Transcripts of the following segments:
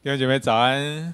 弟兄姐妹早安，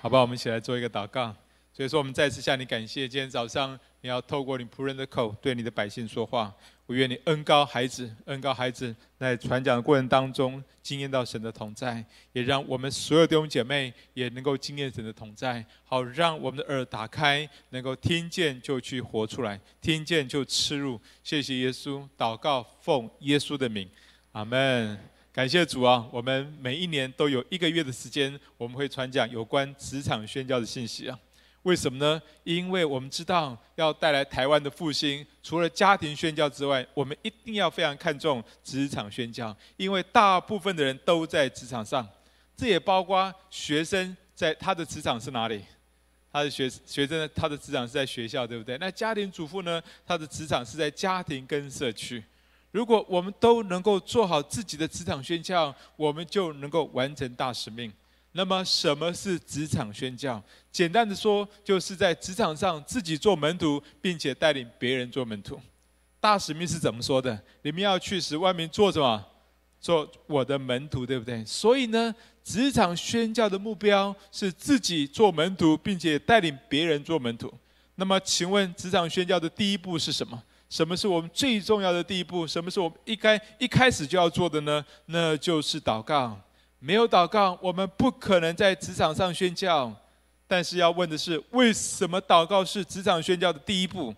好不好？我们一起来做一个祷告。所以说，我们再次向你感谢。今天早上，你要透过你仆人的口对你的百姓说话。我愿你恩高孩子，恩高孩子，在传讲的过程当中，经验到神的同在，也让我们所有弟兄姐妹也能够经验神的同在。好，让我们的耳打开，能够听见就去活出来，听见就吃入。谢谢耶稣，祷告奉耶稣的名，阿门。感谢主啊！我们每一年都有一个月的时间，我们会传讲有关职场宣教的信息啊。为什么呢？因为我们知道要带来台湾的复兴，除了家庭宣教之外，我们一定要非常看重职场宣教，因为大部分的人都在职场上，这也包括学生在他的职场是哪里？他的学学生他的职场是在学校，对不对？那家庭主妇呢？他的职场是在家庭跟社区。如果我们都能够做好自己的职场宣教，我们就能够完成大使命。那么，什么是职场宣教？简单的说，就是在职场上自己做门徒，并且带领别人做门徒。大使命是怎么说的？你们要去使外面做什么？做我的门徒，对不对？所以呢，职场宣教的目标是自己做门徒，并且带领别人做门徒。那么，请问职场宣教的第一步是什么？什么是我们最重要的第一步？什么是我们一开一开始就要做的呢？那就是祷告。没有祷告，我们不可能在职场上宣教。但是要问的是，为什么祷告是职场宣教的第一步？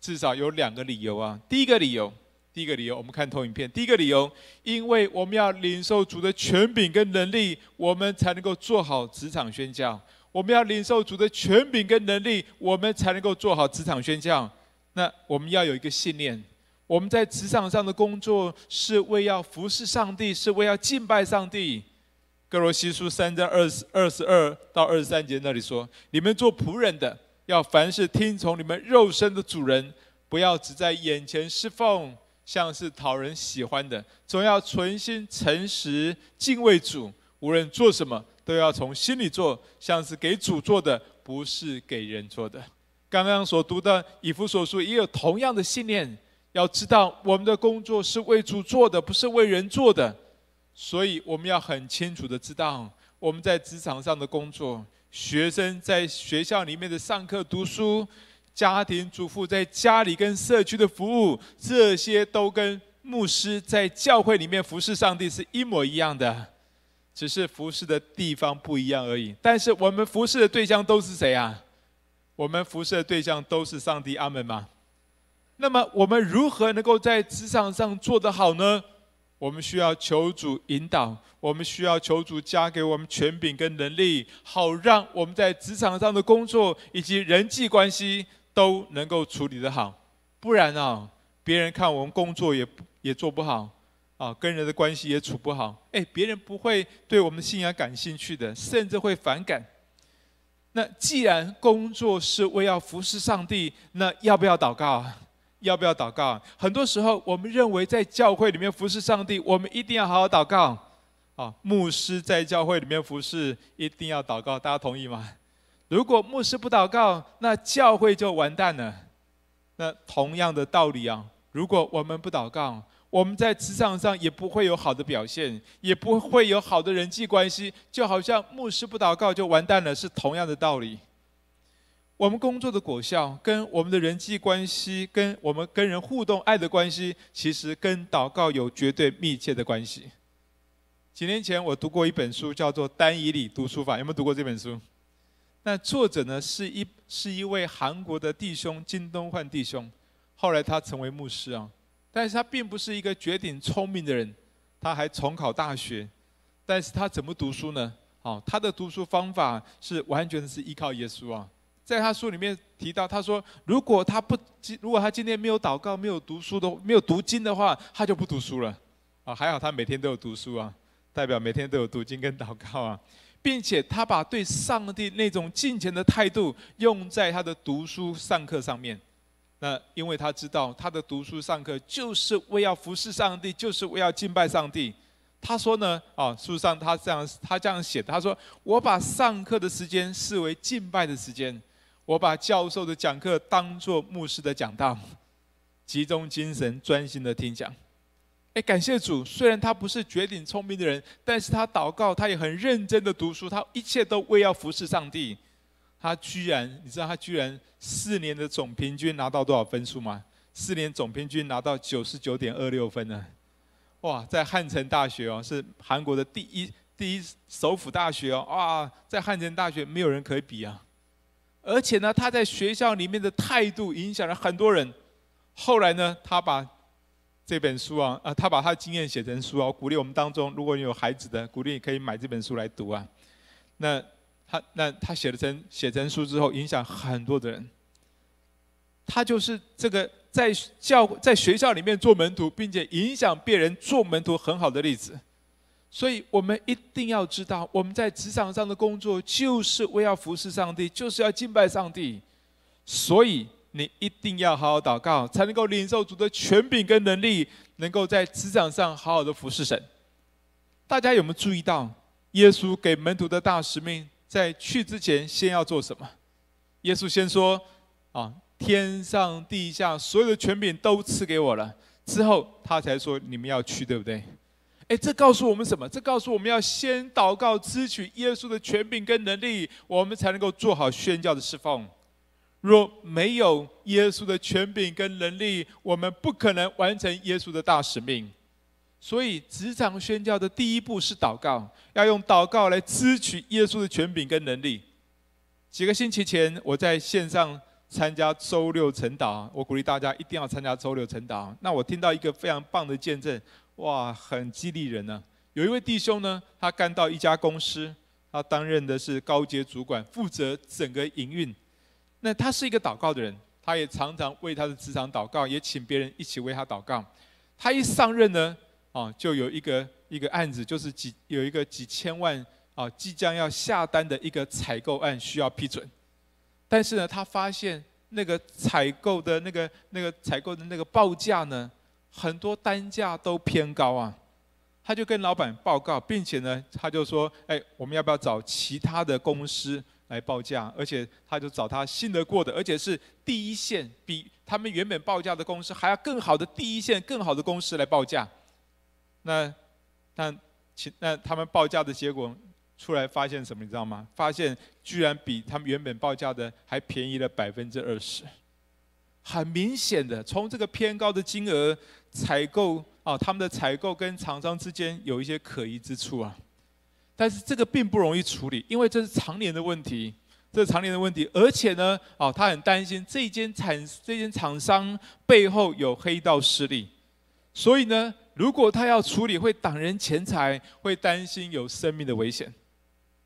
至少有两个理由啊。第一个理由，第一个理由，我们看投影片。第一个理由，因为我们要领受主的权柄跟能力，我们才能够做好职场宣教。我们要领受主的权柄跟能力，我们才能够做好职场宣教。那我们要有一个信念，我们在职场上的工作是为要服侍上帝，是为要敬拜上帝。歌罗西书三章二十二十二到二十三节那里说：“你们做仆人的，要凡事听从你们肉身的主人，不要只在眼前侍奉，像是讨人喜欢的，总要存心诚实敬畏主。无论做什么，都要从心里做，像是给主做的，不是给人做的。”刚刚所读的以弗所书也有同样的信念，要知道我们的工作是为主做的，不是为人做的，所以我们要很清楚的知道我们在职场上的工作，学生在学校里面的上课读书，家庭主妇在家里跟社区的服务，这些都跟牧师在教会里面服侍上帝是一模一样的，只是服侍的地方不一样而已。但是我们服侍的对象都是谁啊？我们服侍的对象都是上帝，阿门吗？那么我们如何能够在职场上做得好呢？我们需要求主引导，我们需要求主加给我们权柄跟能力，好让我们在职场上的工作以及人际关系都能够处理得好。不然啊，别人看我们工作也也做不好啊，跟人的关系也处不好，哎，别人不会对我们的信仰感兴趣的，甚至会反感。那既然工作是为要服侍上帝，那要不要祷告？要不要祷告？很多时候，我们认为在教会里面服侍上帝，我们一定要好好祷告。啊，牧师在教会里面服侍，一定要祷告。大家同意吗？如果牧师不祷告，那教会就完蛋了。那同样的道理啊，如果我们不祷告，我们在职场上也不会有好的表现，也不会有好的人际关系，就好像牧师不祷告就完蛋了，是同样的道理。我们工作的果效，跟我们的人际关系，跟我们跟人互动爱的关系，其实跟祷告有绝对密切的关系。几年前我读过一本书，叫做《丹以理读书法》，有没有读过这本书？那作者呢，是一是一位韩国的弟兄金东焕弟兄，后来他成为牧师啊。但是他并不是一个绝顶聪明的人，他还重考大学，但是他怎么读书呢？哦，他的读书方法是完全是依靠耶稣啊。在他书里面提到，他说如果他不如果他今天没有祷告、没有读书的、没有读经的话，他就不读书了。啊，还好他每天都有读书啊，代表每天都有读经跟祷告啊，并且他把对上帝那种敬虔的态度用在他的读书上课上面。那因为他知道他的读书上课就是为要服侍上帝，就是为要敬拜上帝。他说呢，啊，书上他这样他这样写的，他说：“我把上课的时间视为敬拜的时间，我把教授的讲课当作牧师的讲道，集中精神专心的听讲。”哎，感谢主，虽然他不是绝顶聪明的人，但是他祷告，他也很认真的读书，他一切都为要服侍上帝。他居然，你知道他居然四年的总平均拿到多少分数吗？四年总平均拿到九十九点二六分呢！哇，在汉城大学哦，是韩国的第一第一首府大学哦，哇，在汉城大学没有人可以比啊！而且呢，他在学校里面的态度影响了很多人。后来呢，他把这本书啊，啊，他把他的经验写成书啊，鼓励我们当中，如果你有孩子的，鼓励你可以买这本书来读啊。那。他那他写了成写成书之后，影响很多的人。他就是这个在教在学校里面做门徒，并且影响别人做门徒很好的例子。所以我们一定要知道，我们在职场上的工作就是为要服侍上帝，就是要敬拜上帝。所以你一定要好好祷告，才能够领受主的权柄跟能力，能够在职场上好好的服侍神。大家有没有注意到，耶稣给门徒的大使命？在去之前，先要做什么？耶稣先说：“啊，天上地下所有的权柄都赐给我了。”之后，他才说：“你们要去，对不对？”哎，这告诉我们什么？这告诉我们要先祷告，支取耶稣的权柄跟能力，我们才能够做好宣教的侍奉。若没有耶稣的权柄跟能力，我们不可能完成耶稣的大使命。所以，职场宣教的第一步是祷告，要用祷告来支取耶稣的权柄跟能力。几个星期前，我在线上参加周六晨祷，我鼓励大家一定要参加周六晨祷。那我听到一个非常棒的见证，哇，很激励人呢、啊。有一位弟兄呢，他干到一家公司，他担任的是高阶主管，负责整个营运。那他是一个祷告的人，他也常常为他的职场祷告，也请别人一起为他祷告。他一上任呢，啊，就有一个一个案子，就是几有一个几千万啊，即将要下单的一个采购案需要批准，但是呢，他发现那个采购的那个那个采购的那个报价呢，很多单价都偏高啊，他就跟老板报告，并且呢，他就说，哎，我们要不要找其他的公司来报价？而且他就找他信得过的，而且是第一线，比他们原本报价的公司还要更好的第一线、更好的公司来报价。那，那其那他们报价的结果出来，发现什么？你知道吗？发现居然比他们原本报价的还便宜了百分之二十。很明显的，从这个偏高的金额采购啊，他们的采购跟厂商之间有一些可疑之处啊。但是这个并不容易处理，因为这是常年的问题，这是常年的问题。而且呢，哦，他很担心这间产这间厂商背后有黑道势力，所以呢。如果他要处理，会挡人钱财，会担心有生命的危险。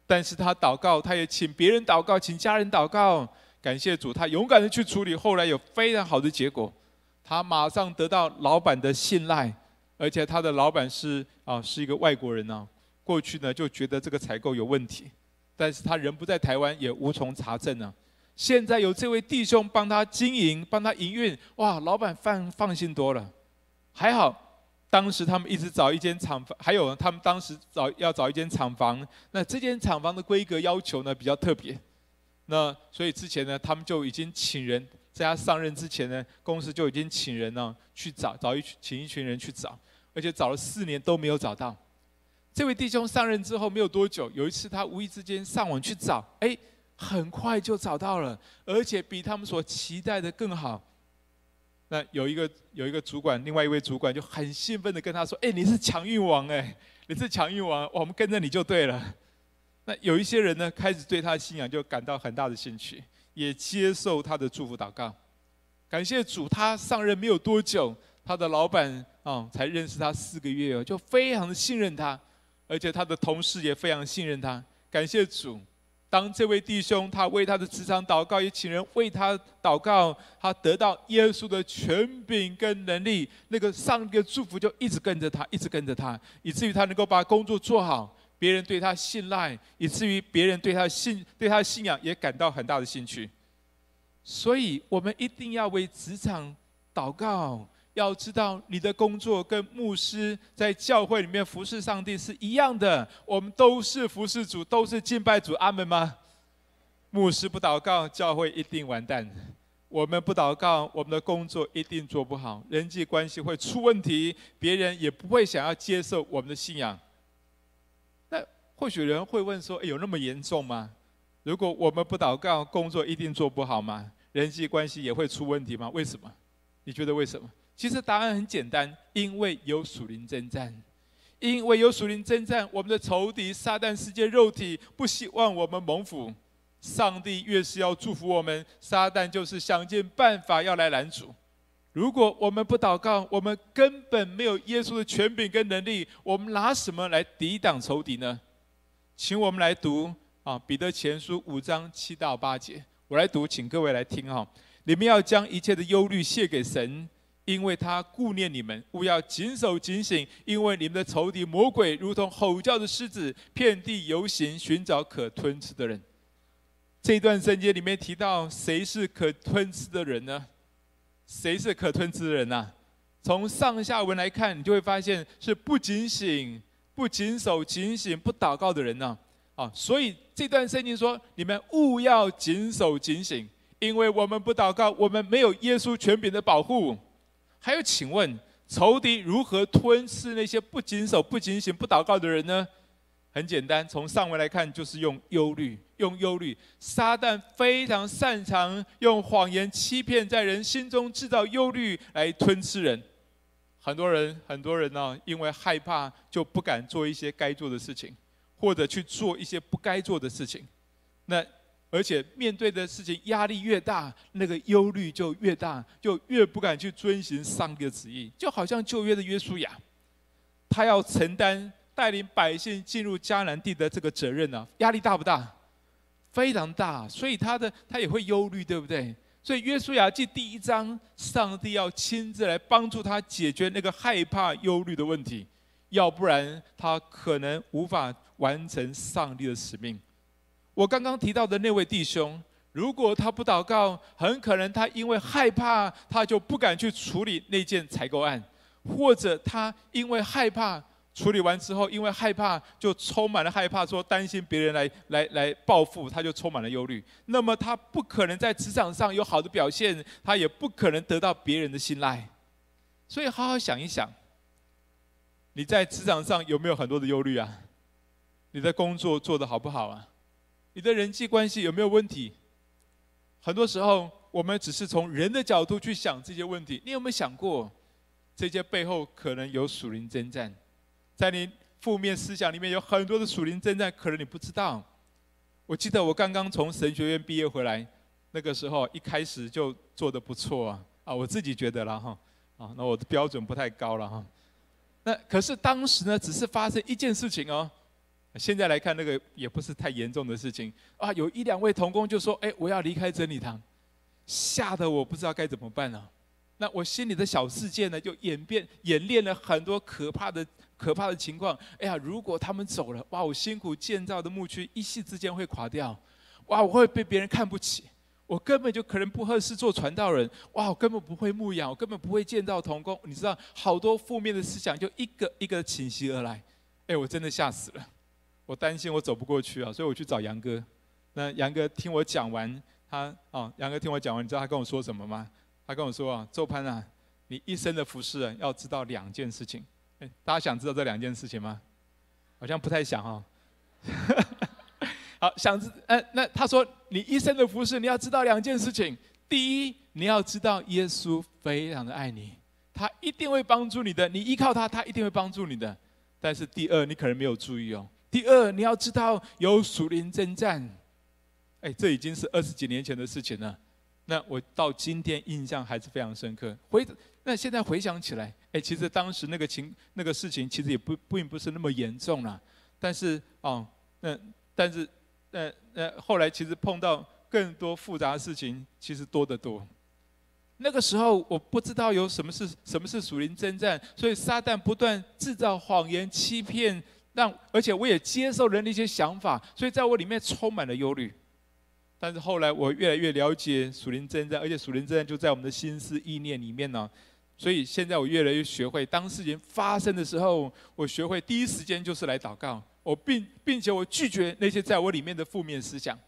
但是他祷告，他也请别人祷告，请家人祷告，感谢主，他勇敢的去处理。后来有非常好的结果，他马上得到老板的信赖，而且他的老板是啊是一个外国人呢。过去呢就觉得这个采购有问题，但是他人不在台湾，也无从查证呢。现在有这位弟兄帮他经营，帮他营运，哇，老板放放心多了，还好。当时他们一直找一间厂房，还有他们当时找要找一间厂房，那这间厂房的规格要求呢比较特别，那所以之前呢他们就已经请人，在他上任之前呢，公司就已经请人呢去找找一请一群人去找，而且找了四年都没有找到。这位弟兄上任之后没有多久，有一次他无意之间上网去找，哎，很快就找到了，而且比他们所期待的更好。那有一个有一个主管，另外一位主管就很兴奋的跟他说：“哎，你是强运王哎，你是强运王，我们跟着你就对了。”那有一些人呢，开始对他的信仰就感到很大的兴趣，也接受他的祝福祷告。感谢主，他上任没有多久，他的老板啊，才认识他四个月哦，就非常的信任他，而且他的同事也非常信任他。感谢主。当这位弟兄他为他的职场祷告，也请人为他祷告，他得到耶稣的权柄跟能力，那个上帝的祝福就一直跟着他，一直跟着他，以至于他能够把工作做好，别人对他信赖，以至于别人对他信对他的信仰也感到很大的兴趣。所以，我们一定要为职场祷告。要知道，你的工作跟牧师在教会里面服侍上帝是一样的。我们都是服侍主，都是敬拜主。阿门吗？牧师不祷告，教会一定完蛋。我们不祷告，我们的工作一定做不好，人际关系会出问题，别人也不会想要接受我们的信仰。那或许人会问说：“有那么严重吗？如果我们不祷告，工作一定做不好吗？人际关系也会出问题吗？为什么？你觉得为什么？”其实答案很简单，因为有属灵征战，因为有属灵征战，我们的仇敌撒旦世界肉体不希望我们蒙福。上帝越是要祝福我们，撒旦就是想尽办法要来拦阻。如果我们不祷告，我们根本没有耶稣的权柄跟能力，我们拿什么来抵挡仇敌呢？请我们来读啊，《彼得前书》五章七到八节，我来读，请各位来听哈。你们要将一切的忧虑卸给神，因为他顾念你们。务要谨守警醒，因为你们的仇敌魔鬼如同吼叫的狮子，遍地游行，寻找可吞吃的人。这一段圣经里面提到，谁是可吞吃的人呢？谁是可吞吃的人呐？从上下文来看，你就会发现是不警醒、不谨守警醒、不祷告的人呢。啊，所以这段圣经说：你们务要谨守警醒，因为我们不祷告，我们没有耶稣权柄的保护。还有，请问仇敌如何吞吃那些不谨守、不警醒、不祷告的人呢？很简单，从上文来看，就是用忧虑，用忧虑。撒旦非常擅长用谎言欺骗，在人心中制造忧虑来吞吃人。很多人，很多人呢、因为害怕，就不敢做一些该做的事情，或者去做一些不该做的事情。那而且面对的事情压力越大，那个忧虑就越大，就越不敢去遵循上帝的旨意。就好像旧约的约书亚，他要承担。带领百姓进入迦南地的这个责任呢、压力大不大？非常大，所以他的他也会忧虑，对不对？所以约书亚记第一章，上帝要亲自来帮助他解决那个害怕、忧虑的问题，要不然他可能无法完成上帝的使命。我刚刚提到的那位弟兄，如果他不祷告，很可能他因为害怕，他就不敢去处理那件采购案，或者他因为害怕。处理完之后，因为害怕，就充满了害怕，说担心别人来来来报复，他就充满了忧虑。那么他不可能在职场上有好的表现，他也不可能得到别人的信赖。所以好好想一想，你在职场上有没有很多的忧虑啊？你的工作做得好不好啊？你的人际关系有没有问题？很多时候，我们只是从人的角度去想这些问题。你有没有想过，这些背后可能有属灵征战？在你负面思想里面有很多的属灵征战，可能你不知道。我记得我刚刚从神学院毕业回来，那个时候一开始就做得不错啊，啊，我自己觉得了哈，啊，那我的标准不太高了哈。那可是当时呢，只是发生一件事情哦。现在来看，那个也不是太严重的事情啊。有一两位童工就说：“哎，我要离开真理堂。”吓得我不知道该怎么办了。那我心里的小世界呢，就演变演练了很多可怕的。可怕的情况，哎呀！如果他们走了，哇！我辛苦建造的牧区一夕之间会垮掉，哇！我会被别人看不起，我根本就可能不合适做传道人，哇！我根本不会牧养，我根本不会建造童工。你知道，好多负面的思想就一个一个侵袭而来，哎，我真的吓死了，我担心我走不过去啊，所以我去找杨哥。那杨哥听我讲完，他啊，杨哥听我讲完，你知道他跟我说什么吗？他跟我说啊，周潘啊，你一生的服事啊，要知道两件事情。哎，大家想知道这两件事情吗？好像不太想、哦。好，想知，呃，那他说你一生的服事，你要知道两件事情。第一，你要知道耶稣非常的爱你，他一定会帮助你的。你依靠他，他一定会帮助你的。但是第二，你可能没有注意哦。第二，你要知道有属灵征战。哎，这已经是二十几年前的事情了。那我到今天印象还是非常深刻。回。那现在回想起来，哎，其实当时那个情那个事情，其实也不并不是那么严重了。但是，哦，那但是，呃呃，后来其实碰到更多复杂的事情，其实多得多。那个时候我不知道有什么是什么是属灵征战，所以撒旦不断制造谎言欺骗，让而且我也接受人的一些想法，所以在我里面充满了忧虑。但是后来我越来越了解属灵征战，而且属灵征战就在我们的心思意念里面呢。所以现在我越来越学会，当事情发生的时候，我学会第一时间就是来祷告。我并并且我拒绝那些在我里面的负面思想。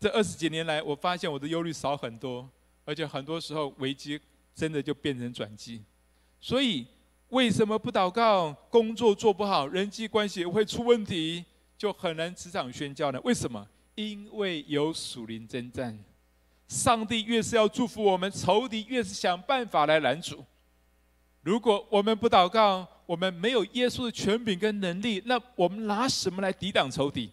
这二十几年来，我发现我的忧虑少很多，而且很多时候危机真的就变成转机。所以为什么不祷告？工作做不好，人际关系会出问题，就很难职场宣教呢？为什么？因为有属灵征战。上帝越是要祝福我们，仇敌越是想办法来拦阻。如果我们不祷告，我们没有耶稣的权柄跟能力，那我们拿什么来抵挡仇敌？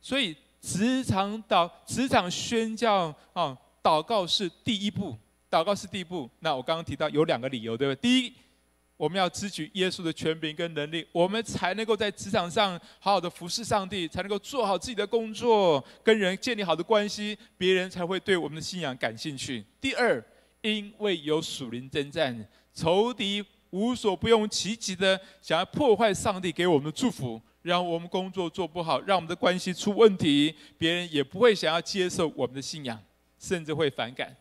所以职场祷、职场宣教啊，祷告是第一步，祷告是第一步。那我刚刚提到有两个理由，对不对？第一，我们要支取耶稣的权柄跟能力，我们才能够在职场上好好的服侍上帝，才能够做好自己的工作，跟人建立好的关系，别人才会对我们的信仰感兴趣。第二，因为有属灵征战。仇敌无所不用其极的想要破坏上帝给我们的祝福，让我们工作做不好，让我们的关系出问题，别人也不会想要接受我们的信仰，甚至会反感。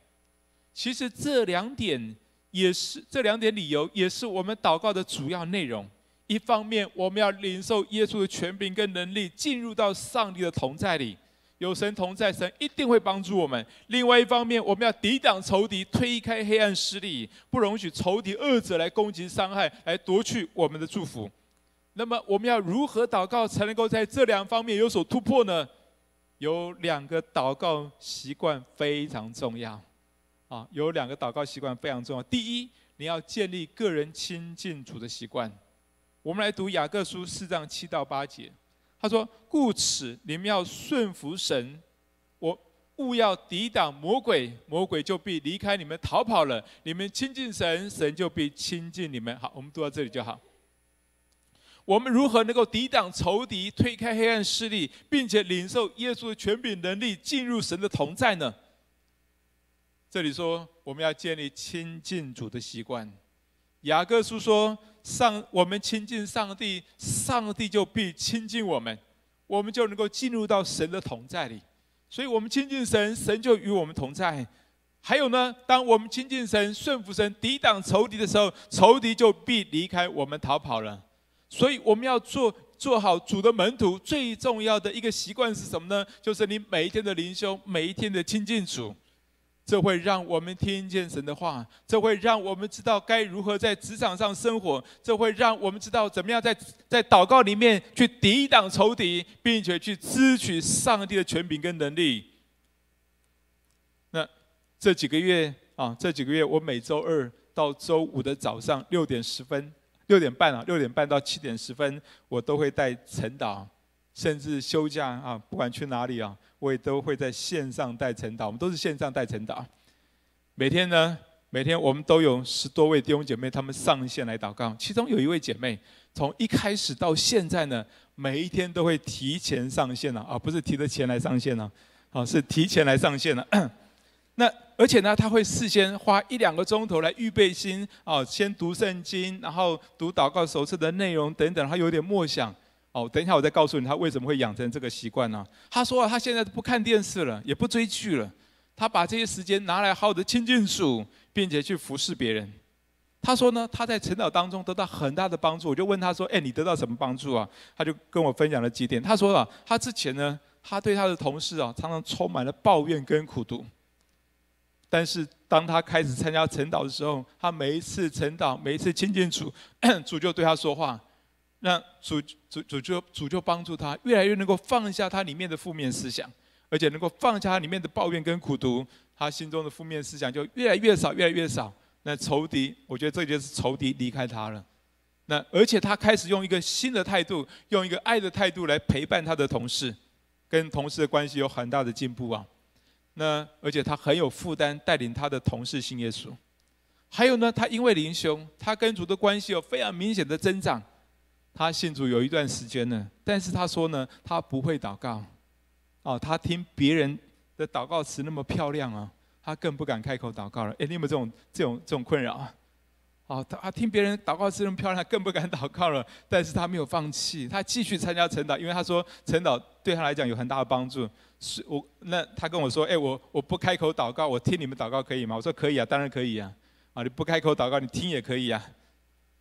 其实这两点也是这两点理由，也是我们祷告的主要内容。一方面，我们要领受耶稣的权柄跟能力，进入到上帝的同在里。有神同在，神一定会帮助我们。另外一方面，我们要抵挡仇敌，推开黑暗势力，不容许仇敌恶者来攻击、伤害，来夺去我们的祝福。那么，我们要如何祷告才能够在这两方面有所突破呢？有两个祷告习惯非常重要啊！有两个祷告习惯非常重要。第一，你要建立个人亲近主的习惯。我们来读雅各书四章七到八节。他说：“故此，你们要顺服神，我务要抵挡魔鬼，魔鬼就必离开你们逃跑了。你们亲近神，神就必亲近你们。”好，我们读到这里就好。我们如何能够抵挡仇敌，推开黑暗势力，并且领受耶稣的权柄能力，进入神的同在呢？这里说，我们要建立亲近主的习惯。雅各书说。上，我们亲近上帝，上帝就必亲近我们，我们就能够进入到神的同在里。所以，我们亲近神，神就与我们同在。还有呢，当我们亲近神、顺服神、抵挡仇敌的时候，仇敌就必离开我们逃跑了。所以，我们要做做好主的门徒，最重要的一个习惯是什么呢？就是你每一天的灵修，每一天的亲近主。这会让我们听见神的话，这会让我们知道该如何在职场上生活，这会让我们知道怎么样在在祷告里面去抵挡仇敌，并且去支取上帝的权柄跟能力。那这几个月啊，这几个月我每周二到周五的早上六点十分、六点半啊，六点半到七点十分，我都会带晨祷，甚至休假啊，不管去哪里啊。我也都会在线上带晨祷，我们都是线上带晨祷。每天呢，每天我们都有十多位弟兄姐妹，他们上线来祷告。其中有一位姐妹，从一开始到现在呢，每一天都会提前上线了啊，不是提着钱来上线了，啊，是提前来上线了。那而且呢，他会事先花一两个钟头来预备心啊，先读圣经，然后读祷告手册的内容等等，他有点默想。哦，等一下，我再告诉你他为什么会养成这个习惯呢？他说啊，他现在不看电视了，也不追剧了，他把这些时间拿来好好的亲近主，并且去服侍别人。他说呢，他在晨祷当中得到很大的帮助。我就问他说：“哎，你得到什么帮助啊？”他就跟我分享了几点。他说啊，他之前呢，他对他的同事啊，常常充满了抱怨跟苦毒。但是当他开始参加晨祷的时候，他每一次晨祷，每一次亲近主，主就对他说话。那主主主就主就帮助他，越来越能够放下他里面的负面思想，而且能够放下他里面的抱怨跟苦毒，他心中的负面思想就越来越少，越来越少。那仇敌，我觉得这就是仇敌离开他了。那而且他开始用一个新的态度，用一个爱的态度来陪伴他的同事，跟同事的关系有很大的进步啊。那而且他很有负担，带领他的同事信耶稣。还有呢，他因为灵修，他跟主的关系有非常明显的增长。他信主有一段时间了，但是他说呢，他不会祷告，哦，他听别人的祷告词那么漂亮啊，他更不敢开口祷告了。哎，你有没有这种这种这种困扰啊？哦，他听别人祷告词那么漂亮，他更不敢祷告了。但是他没有放弃，他继续参加晨祷，因为他说晨祷对他来讲有很大的帮助。是我那他跟我说，哎，我我不开口祷告，我听你们祷告可以吗？我说可以啊，当然可以啊。啊，你不开口祷告，你听也可以啊。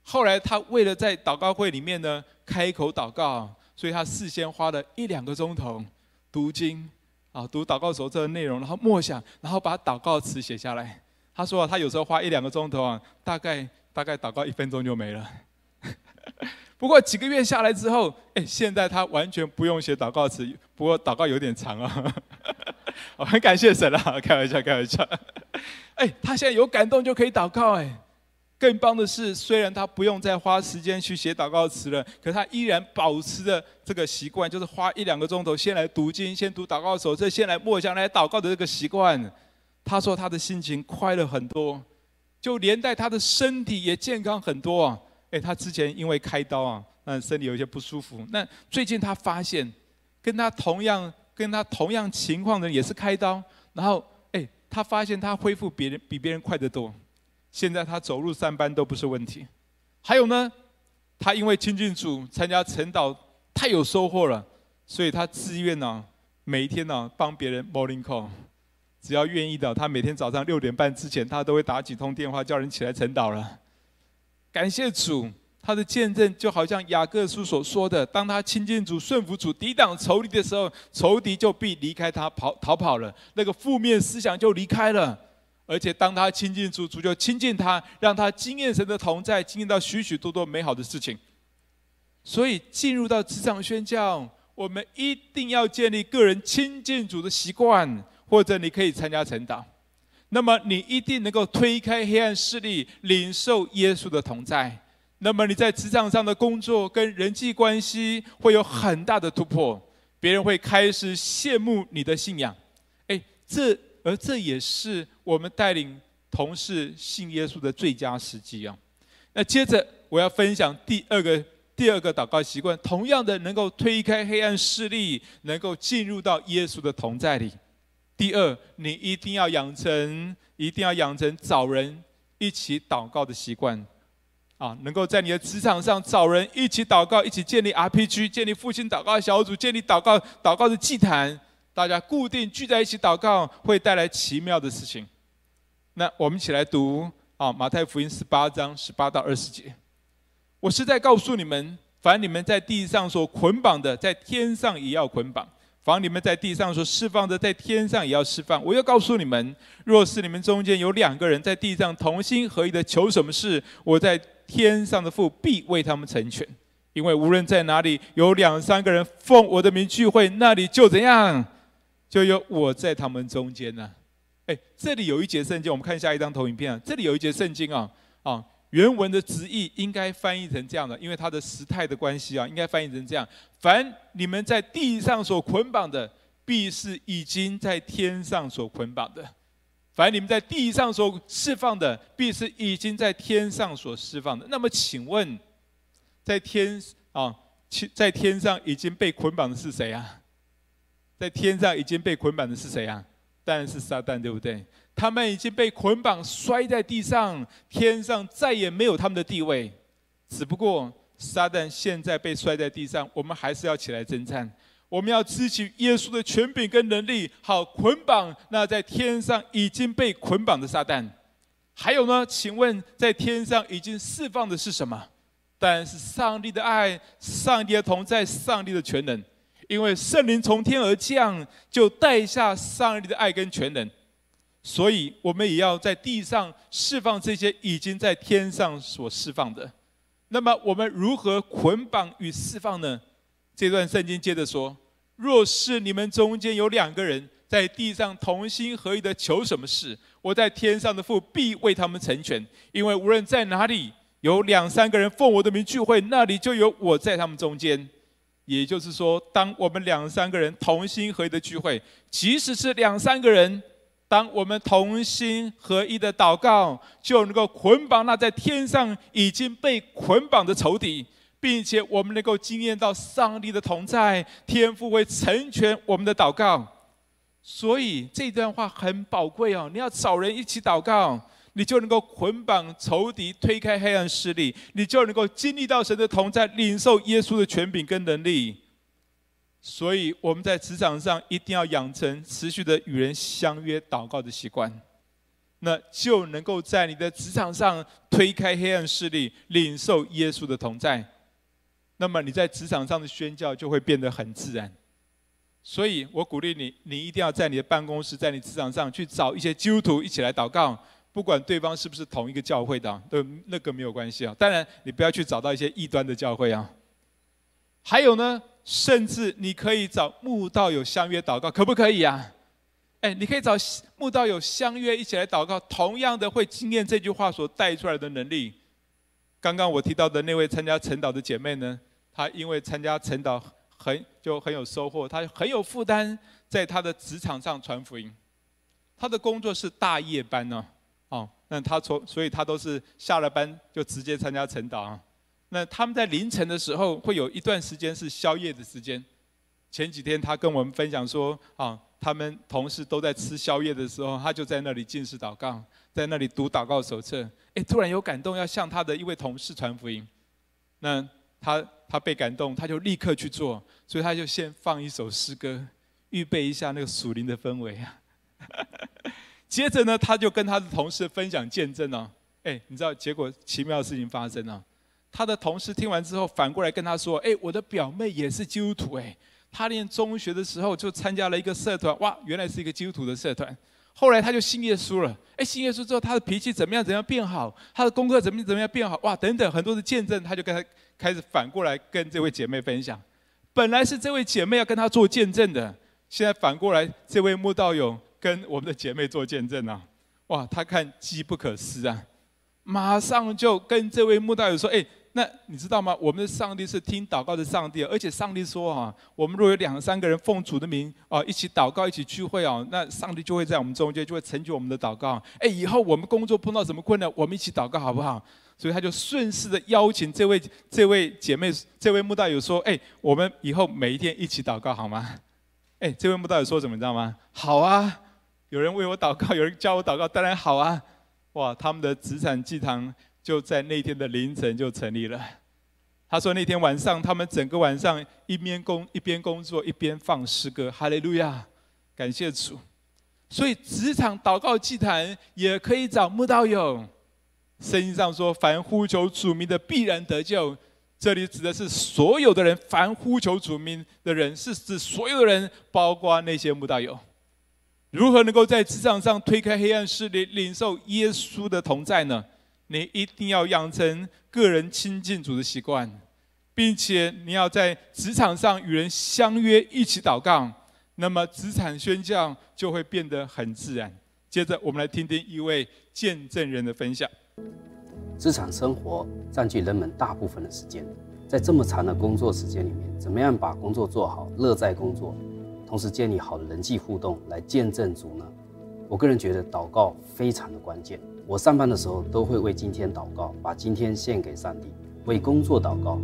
后来他为了在祷告会里面呢开口祷告，所以他事先花了一两个钟头读经，啊，读祷告手册的内容，然后默想，然后把祷告词写下来。他说他有时候花一两个钟头啊，大概大概祷告一分钟就没了。不过几个月下来之后，哎，现在他完全不用写祷告词，不过祷告有点长啊。我 很感谢神啊，开玩笑，开玩笑。哎，他现在有感动就可以祷告，哎。更棒的是，虽然他不用再花时间去写祷告词了，可他依然保持着这个习惯，就是花一两个钟头先来读经，先读祷告手册，先来默想来祷告的这个习惯。他说他的心情快乐很多，就连带他的身体也健康很多啊！诶，他之前因为开刀啊，那身体有些不舒服。那最近他发现，跟他同样跟他同样情况的人也是开刀，然后诶，他发现他恢复别人比别人快得多。现在他走路上班都不是问题，还有呢，他因为亲近主参加晨祷太有收获了，所以他自愿呢、每一天呢、帮别人 morning call，只要愿意的，他每天早上六点半之前，他都会打几通电话叫人起来晨祷了。感谢主，他的见证就好像雅各书所说的，当他亲近主、顺服主、抵挡仇敌的时候，仇敌就必离开他跑逃跑了，那个负面思想就离开了。而且当他亲近主，主就亲近他，让他经验神的同在，经验到许许多多美好的事情。所以进入到职场宣教，我们一定要建立个人亲近主的习惯，或者你可以参加晨祷。那么你一定能够推开黑暗势力，领受耶稣的同在。那么你在职场上的工作跟人际关系会有很大的突破，别人会开始羡慕你的信仰。哎，这。而这也是我们带领同事信耶稣的最佳时机啊！那接着我要分享第二个第二个祷告习惯，同样的能够推开黑暗势力，能够进入到耶稣的同在里。第二，你一定要养成，一定要养成找人一起祷告的习惯啊！能够在你的职场上找人一起祷告，一起建立 RPG，建立复兴祷告小组，建立祷告祷告的祭坛。大家固定聚在一起祷告，会带来奇妙的事情。那我们一起来读啊，马太福音十八章十八到二十节。我是在告诉你们，凡你们在地上所捆绑的，在天上也要捆绑；凡你们在地上所释放的，在天上也要释放。我要告诉你们，若是你们中间有两个人在地上同心合意的求什么事，我在天上的父必为他们成全。因为无论在哪里有两三个人奉我的名聚会，那里就怎样？就有我在他们中间呢。哎，这里有一节圣经，我们看下一张投影片啊。这里有一节圣经啊，啊，原文的直译应该翻译成这样的，因为它的时态的关系啊，应该翻译成这样：凡你们在地上所捆绑的，必是已经在天上所捆绑的；凡你们在地上所释放的，必是已经在天上所释放的。那么，请问，在天啊，在天上已经被捆绑的是谁啊？在天上已经被捆绑的是谁啊？当然是撒旦，对不对？他们已经被捆绑，摔在地上，天上再也没有他们的地位。只不过撒旦现在被摔在地上，我们还是要起来征战。我们要支取耶稣的权柄跟能力，好捆绑那在天上已经被捆绑的撒旦。还有呢？请问在天上已经释放的是什么？当然是上帝的爱、上帝的同在、上帝的全能。因为圣灵从天而降，就带下上帝的爱跟全能，所以我们也要在地上释放这些已经在天上所释放的。那么我们如何捆绑与释放呢？这段圣经接着说：若是你们中间有两个人在地上同心合意的求什么事，我在天上的父必为他们成全。因为无论在哪里有两三个人奉我的名聚会，那里就有我在他们中间。也就是说，当我们两三个人同心合一的聚会，即使是两三个人，当我们同心合一的祷告，就能够捆绑那在天上已经被捆绑的仇敌，并且我们能够经验到上帝的同在，天父会成全我们的祷告。所以这段话很宝贵哦，你要找人一起祷告。你就能够捆绑仇敌，推开黑暗势力，你就能够经历到神的同在，领受耶稣的权柄跟能力。所以我们在职场上一定要养成持续的与人相约祷告的习惯，那就能够在你的职场上推开黑暗势力，领受耶稣的同在。那么你在职场上的宣教就会变得很自然。所以我鼓励你，你一定要在你的办公室，在你职场上去找一些基督徒一起来祷告，不管对方是不是同一个教会的，都那个没有关系啊。当然，你不要去找到一些异端的教会啊。还有呢，甚至你可以找慕道友相约祷告，可不可以啊？哎，你可以找慕道友相约一起来祷告，同样的会经验这句话所带出来的能力。刚刚我提到的那位参加晨祷的姐妹呢，她因为参加晨祷。很就很有收获，她很有负担，在她的职场上传福音。她的工作是大夜班呢，哦，那他从所以他都是下了班就直接参加晨祷啊。那他们在凌晨的时候会有一段时间是宵夜的时间。前几天他跟我们分享说，啊，他们同事都在吃宵夜的时候，他就在那里禁食祷告，在那里读祷告手册。哎，突然有感动，要向他的一位同事传福音。那他。他被感动，他就立刻去做，所以他就先放一首诗歌，预备一下那个属灵的氛围啊。接着呢，他就跟他的同事分享见证呢。哎，你知道结果奇妙的事情发生了。他的同事听完之后，反过来跟他说：“哎，我的表妹也是基督徒，哎，她念中学的时候就参加了一个社团，哇，原来是一个基督徒的社团。”后来他就信耶稣了，哎，信耶稣之后，他的脾气怎么样？怎样变好？他的功课怎么怎么样变好？哇，等等很多的见证，他就跟他开始反过来跟这位姐妹分享。本来是这位姐妹要跟他做见证的，现在反过来这位慕道友跟我们的姐妹做见证啊！哇，他看机不可失啊，马上就跟这位穆道友说：“哎。”那你知道吗？我们的上帝是听祷告的上帝，而且上帝说啊，我们若有两三个人奉主的名啊，一起祷告，一起聚会啊，那上帝就会在我们中间，就会成就我们的祷告。哎，以后我们工作碰到什么困难，我们一起祷告好不好？所以他就顺势的邀请这位这位姐妹，这位穆道友说：哎，我们以后每一天一起祷告好吗？哎，这位穆道友说什么？你知道吗？好啊，有人为我祷告，有人教我祷告，当然好啊。哇，他们的职场祭堂。就在那天的凌晨就成立了。他说那天晚上，他们整个晚上一边工一边工作一边放诗歌，哈利路亚，感谢主。所以职场祷告祭坛也可以找慕道友。圣经上说，凡呼求主名的必然得救。这里指的是所有的人，凡呼求主名的人，是指所有的人，包括那些慕道友。如何能够在职场上推开黑暗势力，领受耶稣的同在呢？你一定要养成个人亲近主的习惯，并且你要在职场上与人相约一起祷告，那么职场宣教就会变得很自然。接着，我们来听听一位见证人的分享。职场生活占据人们大部分的时间，在这么长的工作时间里面，怎么样把工作做好，乐在工作，同时建立好的人际互动来见证主呢？我个人觉得祷告非常的关键。我上班的时候都会为今天祷告，把今天献给上帝，为工作祷告。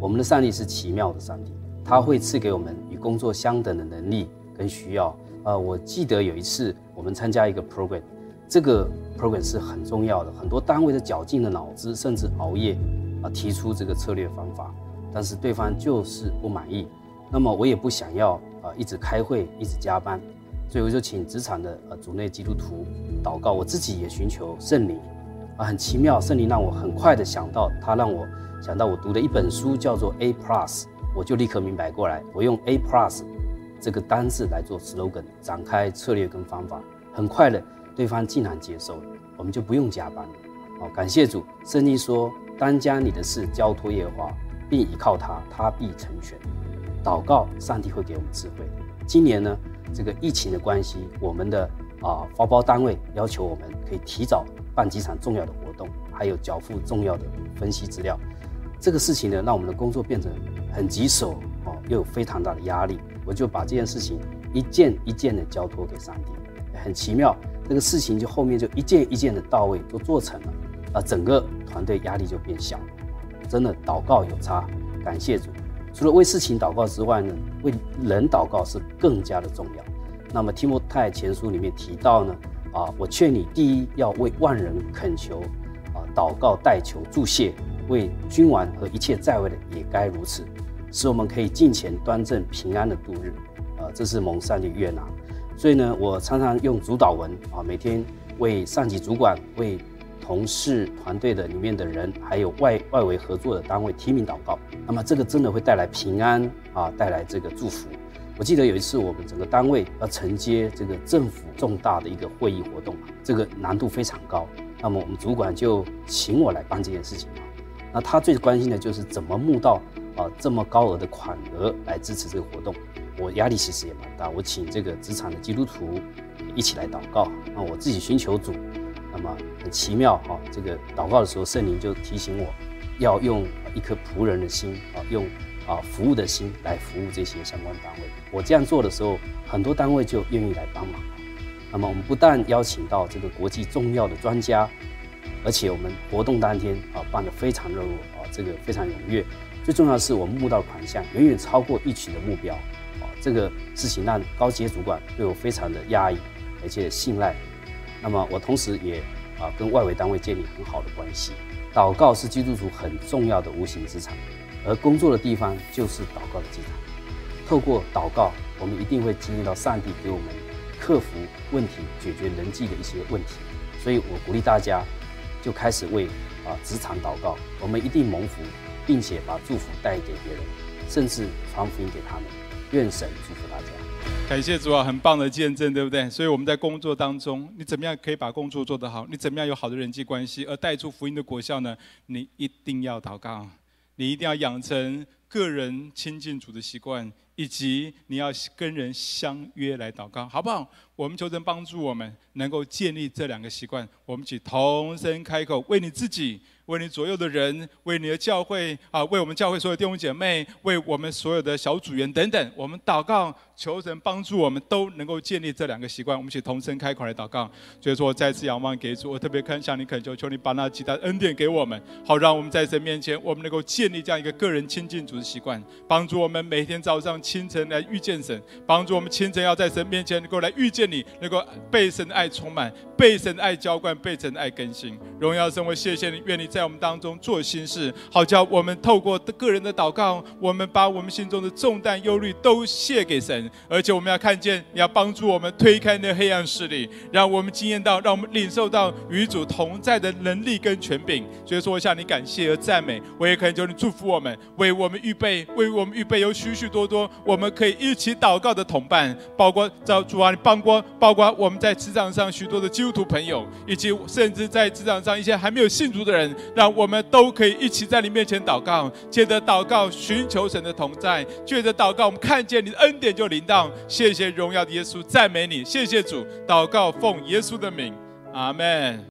我们的上帝是奇妙的上帝，他会赐给我们与工作相等的能力跟需要。呃，我记得有一次我们参加一个 program，这个 program 是很重要的，很多单位的绞尽了脑汁，甚至熬夜啊，提出这个策略方法，但是对方就是不满意。那么我也不想要啊，一直开会，一直加班。所以我就请职场的呃主内基督徒祷告，我自己也寻求圣灵，啊，很奇妙，圣灵让我很快的想到，他让我想到我读的一本书叫做 A Plus，我就立刻明白过来，我用 A Plus 这个单字来做 slogan，展开策略跟方法，很快的对方竟然接受了，我们就不用加班了。好，感谢主，圣经说，当将你的事交托耶和华，并依靠他，他必成全。祷告，上帝会给我们智慧。今年呢，这个疫情的关系，我们的啊发包单位要求我们可以提早办几场重要的活动，还有缴付重要的分析资料。这个事情呢，让我们的工作变成很棘手哦，又有非常大的压力。我就把这件事情一件一件的交托给上帝，很奇妙，这个事情就后面就一件一件的到位，都做成了，啊，整个团队压力就变小。真的祷告有差，感谢主。除了为事情祷告之外呢，为人祷告是更加的重要。那么提摩太前书里面提到呢，啊，我劝你第一要为万人恳求，啊，祷告代求祝谢，为君王和一切在位的也该如此，使我们可以尽前端正平安的度日。啊，这是蒙上帝悦纳。所以呢，我常常用主祷文啊，每天为上级主管为。同事团队的里面的人，还有外外围合作的单位提名祷告，那么这个真的会带来平安啊，带来这个祝福。我记得有一次我们整个单位要承接这个政府重大的一个会议活动，这个难度非常高。那么我们主管就请我来办这件事情嘛。那他最关心的就是怎么募到啊这么高额的款额来支持这个活动。我压力其实也蛮大，我请这个职场的基督徒一起来祷告。那我自己寻求主，那么很奇妙哈，这个祷告的时候，圣灵就提醒我，要用一颗仆人的心啊，用啊服务的心来服务这些相关单位。我这样做的时候，很多单位就愿意来帮忙。那么我们不但邀请到这个国际重要的专家。而且我们活动当天啊办得非常热络啊，这个非常踊跃。最重要的是，我们募到款项远远超过预期的目标啊，这个事情让高阶主管对我非常的压抑，而且信赖。那么我同时也啊跟外围单位建立很好的关系。祷告是基督徒很重要的无形资产，而工作的地方就是祷告的机场。透过祷告，我们一定会经历到上帝给我们克服问题、解决人际的一些问题。所以我鼓励大家。就开始为啊职场祷告，我们一定蒙福，并且把祝福带给别人，甚至传福音给他们。愿神祝福大家。感谢主啊，很棒的见证，对不对？所以我们在工作当中，你怎么样可以把工作做得好？你怎么样有好的人际关系，而带出福音的果效呢？你一定要祷告，你一定要养成个人亲近主的习惯，以及你要跟人相约来祷告，好不好？我们求神帮助我们，能够建立这两个习惯。我们一起同声开口，为你自己，为你左右的人，为你的教会啊，为我们教会所有弟兄姐妹，为我们所有的小组员等等，我们祷告，求神帮助我们都能够建立这两个习惯。我们一起同声开口来祷告。所以说，我再次仰望给主，我特别恳向你恳求，求你把那极大恩典给我们，好让我们在神面前，我们能够建立这样一个个人亲近主的习惯，帮助我们每天早上清晨来遇见神，帮助我们清晨要在神面前能够来遇见。你能够被神的爱充满，被神的爱浇灌，被神的爱更新。荣耀神，我谢谢你，愿你在在我们当中做新事，好叫我们透过个人的祷告，我们把我们心中的重担、忧虑都卸给神，而且我们要看见，你要帮助我们推开那黑暗势力，让我们经验到，让我们领受到与主同在的能力跟权柄。所以说，我向你感谢和赞美，我也恳求你祝福我们，为我们预备，为我们预备有许许多多我们可以一起祷告的同伴，包括找主啊，你帮过。包括我们在职场上许多的基督徒朋友，以及甚至在职场上一些还没有信主的人，让我们都可以一起在你面前祷告，借着祷告寻求神的同在，借着祷告我们看见你的恩典就临到。谢谢荣耀的耶稣，赞美你，谢谢主，祷告奉耶稣的名，阿门。